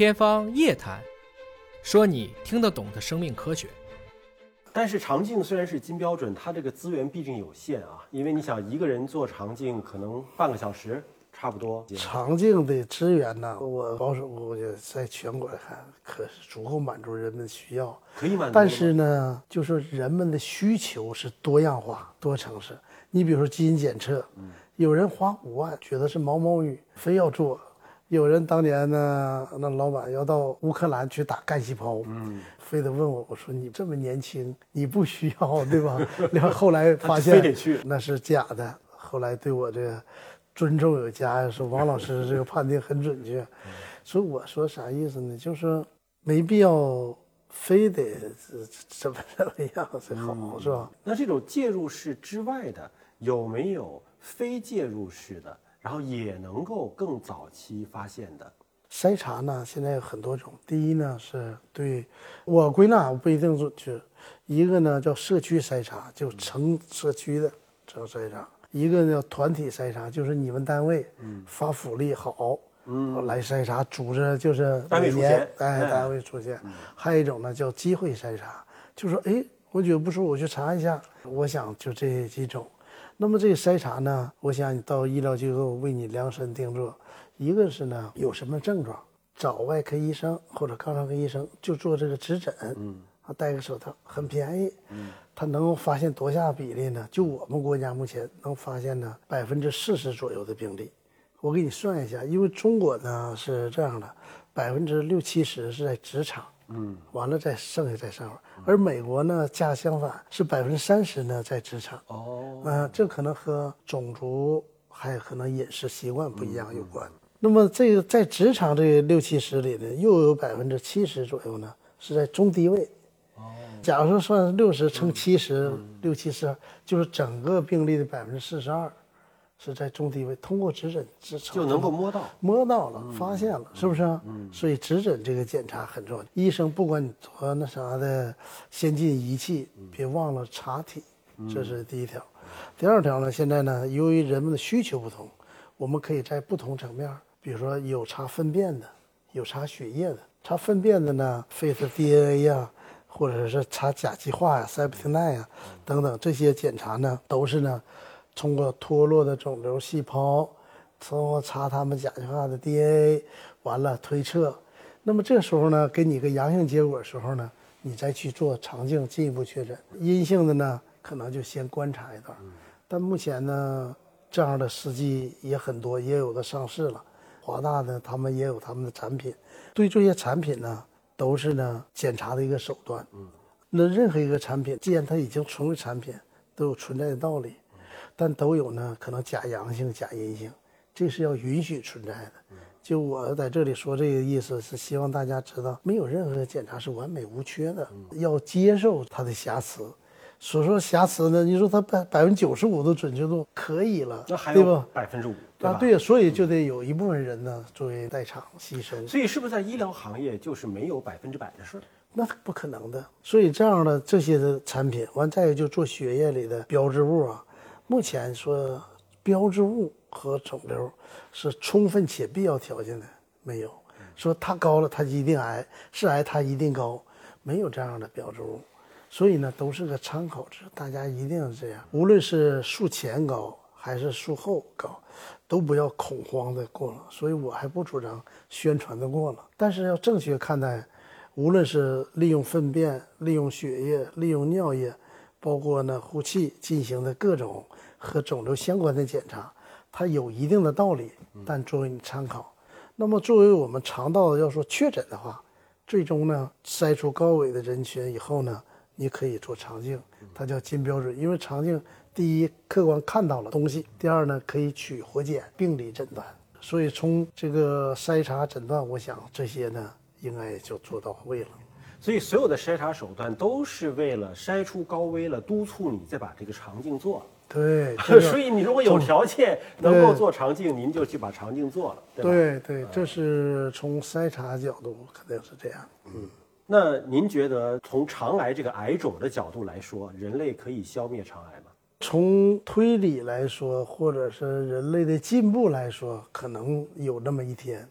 天方夜谭，说你听得懂的生命科学。但是肠镜虽然是金标准，它这个资源毕竟有限啊，因为你想一个人做肠镜可能半个小时差不多。肠镜的资源呢，我保守估计在全国来看，可是足够满足人们的需要。可以满足，但是呢，就是人们的需求是多样化、多层次。你比如说基因检测，有人花五万觉得是毛毛雨，非要做；有人当年呢，那老板要到乌克兰去打干细胞，嗯，非得问我，我说你这么年轻，你不需要对吧？然后后来发现非得去那是假的。后来对我这个尊重有加，说王老师这个判定很准确。所以我说啥意思呢？就是没必要非得怎么怎么样才好，是吧？那这种介入式之外的，有没有非介入式的，然后也能够更早期发现的？筛查呢，现在有很多种。第一呢，是对我归纳不一定准确。一个呢叫社区筛查，就成社区的这个筛查；一个呢叫团体筛查，就是你们单位发福利好，嗯，来筛查，组织就是单位每年出现哎，哎单位出现。还有一种呢叫机会筛查，就说哎，我觉得不舒服，我去查一下。我想就这几种。那么这个筛查呢，我想你到医疗机构为你量身定做，一个是呢有什么症状，找外科医生或者肛肠科医生就做这个指诊，嗯，啊戴个手套很便宜，嗯，他能够发现多下比例呢？就我们国家目前能发现呢百分之四十左右的病例，我给你算一下，因为中国呢是这样的，百分之六七十是在职场。嗯，完了再剩下再上面，而美国呢，恰恰相反是百分之三十呢在职场。哦，嗯、这可能和种族还有可能饮食习惯不一样有关。那么这个在职场这六七十里呢，又有百分之七十左右呢是在中低位。哦，假如说算六十乘七十，六七十就是整个病例的百分之四十二是在中低位，通过指诊就能够摸到。摸到了，发现了，是不是啊？所以指诊这个检查很重要。医生不管你做那啥的先进仪器，别忘了查体，这是第一条。第二条呢，现在呢，由于人们的需求不同，我们可以在不同层面，比如说有查粪便的，有查血液的。查粪便的呢，Face DNA 呀、或者是查甲基化呀、塞普汀奈呀等等这些检查呢，都是呢通过脱落的肿瘤细胞，通过查他们甲基化的 DNA，完了推测。那么这时候呢，给你个阳性结果的时候呢，你再去做肠镜进一步确诊。阴性的呢，可能就先观察一段。但目前呢，这样的试剂也很多，也有的上市了。华大呢，他们也有他们的产品。对这些产品呢，都是呢检查的一个手段。那任何一个产品，既然它已经成为产品，都有存在的道理，但都有呢可能假阳性、假阴性，这是要允许存在的。就我在这里说这个意思，是希望大家知道，没有任何检查是完美无缺的，要接受它的瑕疵。所说瑕疵呢，你说它百百分之九十五的准确度可以了，那还有？百分之五，对啊，吧？对，所以就得有一部分人呢作为代偿牺牲。所以是不是在医疗行业就是没有百分之百的事儿？那不可能的。所以这样的这些的产品，完再有就做血液里的标志物啊，目前说标志物和肿瘤是充分且必要条件的没有，说它高了它一定癌，是癌它一定高，没有这样的标志物。所以呢，都是个参考值，大家一定要这样。无论是术前高还是术后高，都不要恐慌的过了。所以我还不主张宣传的过了，但是要正确看待。无论是利用粪便、利用血液、利用尿液，包括呢呼气进行的各种和肿瘤相关的检查，它有一定的道理，但作为你参考。那么作为我们肠道要说确诊的话，最终呢筛出高危的人群以后呢，你可以做肠镜，它叫金标准，因为肠镜第一客观看到了东西，第二呢可以取活检病理诊断。所以从这个筛查诊断，我想这些呢应该也就做到位了。所以所有的筛查手段都是为了筛出高危了，督促你再把这个肠镜做了。对，这个 所以你如果有条件能够做肠镜，您就去把肠镜做了，对吧？对对，这是从筛查角度肯定是这样。嗯那您觉得从肠癌这个癌种的角度来说，人类可以消灭肠癌吗？从推理来说，或者是人类的进步来说，可能有那么一天，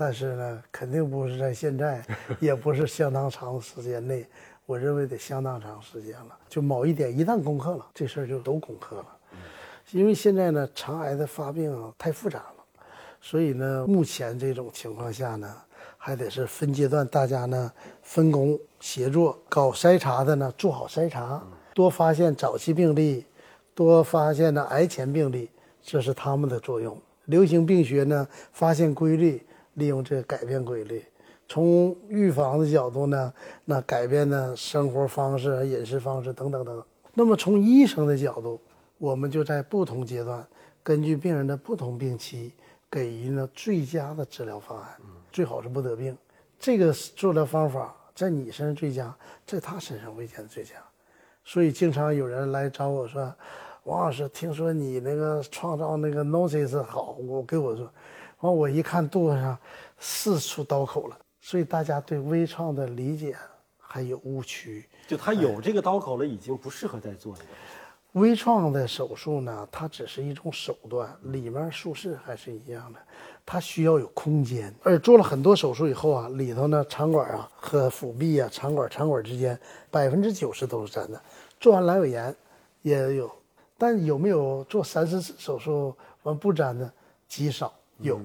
但是呢，肯定不是在现在，也不是相当长的时间内，我认为得相当长时间了。就某一点一旦攻克了，这事儿就都攻克了。因为现在呢，肠癌的发病太复杂了，所以呢，目前这种情况下呢，还得是分阶段，大家呢分工协作，搞筛查的呢做好筛查，多发现早期病例，多发现呢癌前病例，这是他们的作用。流行病学呢发现规律，利用这个改变规律。从预防的角度呢，那改变呢生活方式、饮食方式等等等。那么从医生的角度，我们就在不同阶段，根据病人的不同病期，给予呢最佳的治疗方案。最好是不得病。这个治疗方法在你身上最佳，在他身上未见最佳。所以经常有人来找我说：“王老师，听说你那个创造那个 Nosis 好，我给我说，完我一看肚子上四处刀口了。”所以大家对微创的理解还有误区。就他有这个刀口了，已经不适合再做了。微创的手术呢，它只是一种手段，里面术式还是一样的，它需要有空间。而做了很多手术以后啊，里头呢肠管啊和腹壁啊，肠管肠管之间百分之九十都是粘的。做完阑尾炎也有，但有没有做三四次手术完不粘的极少有，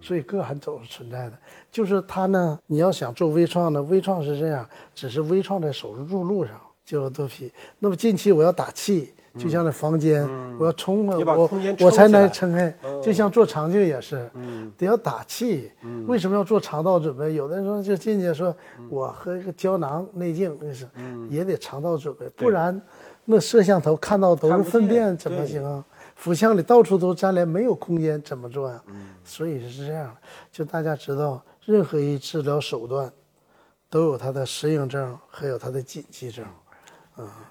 所以个案总是存在的。就是它呢，你要想做微创呢，微创是这样，只是微创在手术入路上就有多皮。那么近期我要打气。就像那房间，我要冲啊，我我才能撑开。就像做肠镜也是，得要打气。为什么要做肠道准备？有的人说就进去说，我喝一个胶囊内镜，那是也得肠道准备，不然那摄像头看到都是粪便怎么行啊？腹腔里到处都粘连，没有空间怎么做呀？所以是这样的，就大家知道，任何一治疗手段都有它的适应症，还有它的禁忌症。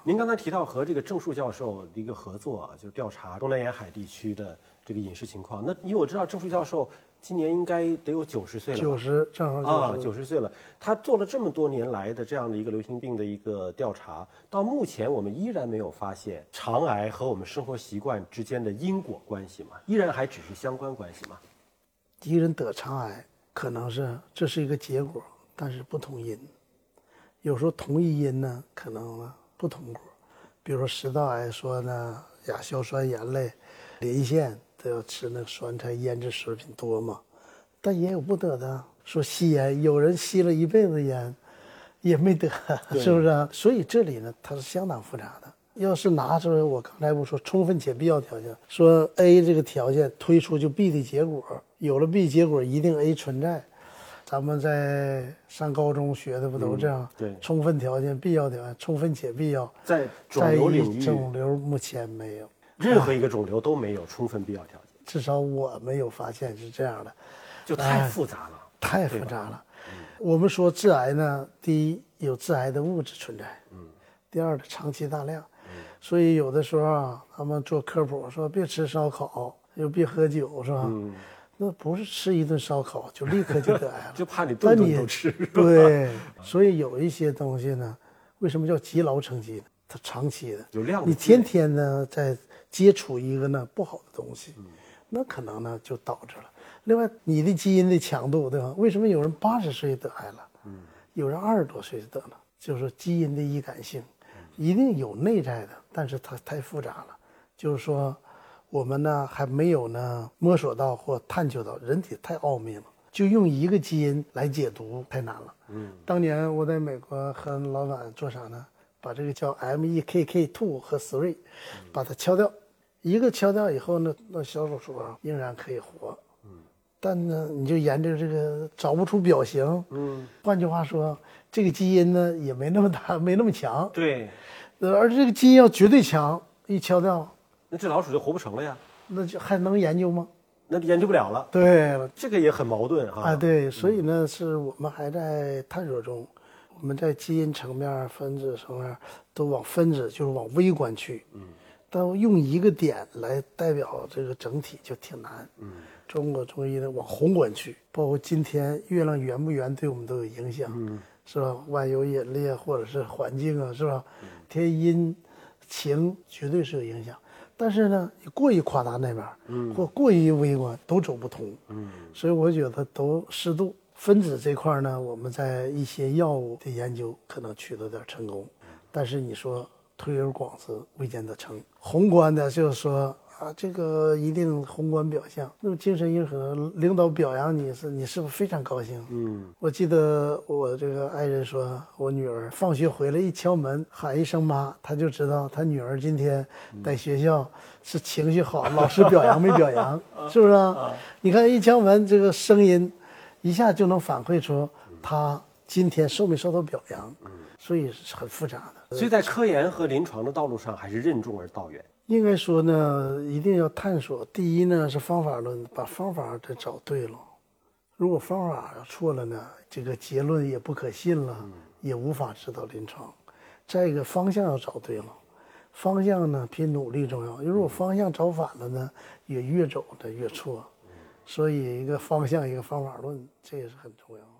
您刚才提到和这个郑树教授的一个合作啊，就是调查东南沿海地区的这个饮食情况。那因为我知道郑树教授今年应该得有九十岁了吧，九十正好啊，九十。岁了。他做了这么多年来的这样的一个流行病的一个调查，到目前我们依然没有发现肠癌和我们生活习惯之间的因果关系嘛？依然还只是相关关系嘛？一个人得肠癌，可能是这是一个结果，但是不同因。有时候同一因呢，可能呢不同果。比如说食道癌，说呢亚硝酸盐类、磷腺都要吃那个酸菜腌制食品多嘛，但也有不得的。说吸烟，有人吸了一辈子烟，也没得，是不是啊？所以这里呢，它是相当复杂的。要是拿出来我刚才不说充分且必要条件，说 A 这个条件推出就 B 的结果，有了 B 结果一定 A 存在。咱们在上高中学的不都这样？对充分条件、必要条件，充分且必要。在肿瘤领域，肿瘤目前没有，任何一个肿瘤都没有充分必要条件，至少我没有发现是这样的。就太复杂了。太复杂了。我们说致癌呢，第一有致癌的物质存在，嗯，第二的长期大量，所以有的时候啊，他们做科普说别吃烧烤，又别喝酒，是吧？嗯那不是吃一顿烧烤就立刻就得癌了，就怕你顿顿都吃。对，所以有一些东西呢，为什么叫积劳成疾呢？它长期的，有量你天天呢在接触一个呢不好的东西，那可能呢就导致了。另外，你的基因的强度，对吧？为什么有人八十岁得癌了，有人二十多岁就得了？就是基因的易感性，一定有内在的，但是它太复杂了。就是说，我们呢还没有呢摸索到或探究到，人体太奥秘了，就用一个基因来解读太难了。嗯，当年我在美国和老板做啥呢？把这个叫 MEKK two 和 three，把它敲掉，一个敲掉以后呢，那小手术啊仍然可以活。但呢，你就研究这个找不出表型。嗯，换句话说，这个基因呢也没那么大，没那么强。对，呃而这个基因要绝对强，一敲掉，那这老鼠就活不成了呀，那就还能研究吗？那就研究不了了。对了，这个也很矛盾啊。啊，对，所以呢，是我们还在探索中，我们在基因层面、分子层面都往分子，就是往微观去。嗯，但用一个点来代表这个整体就挺难。嗯，中国中医呢往宏观去，包括今天月亮圆不圆对我们都有影响。嗯，是吧？万有引力啊，或者是环境啊，是吧？天阴晴绝对是有影响。但是呢，你过于夸大那边，嗯，或过于微观，都走不通，嗯，所以我觉得都适度。分子这块呢，我们在一些药物的研究可能取得点成功，但是你说推而广之，未见得成。宏观的，就是说。啊，这个一定宏观表象。那么精神硬核，领导表扬你是，你是不是非常高兴？嗯，我记得我这个爱人说，我女儿放学回来一敲门，喊一声妈，她就知道她女儿今天在学校是情绪好，老师表扬没表扬，是不是啊？你看一敲门，这个声音一下就能反馈出他今天受没受到表扬。嗯，所以是很复杂的。所以在科研和临床的道路上，还是任重而道远。应该说呢，一定要探索。第一呢是方法论，把方法得找对了。如果方法错了呢，这个结论也不可信了，也无法指导临床。再一个方向要找对了，方向呢比努力重要。如果方向找反了呢，也越走的越错。所以一个方向，一个方法论，这也是很重要。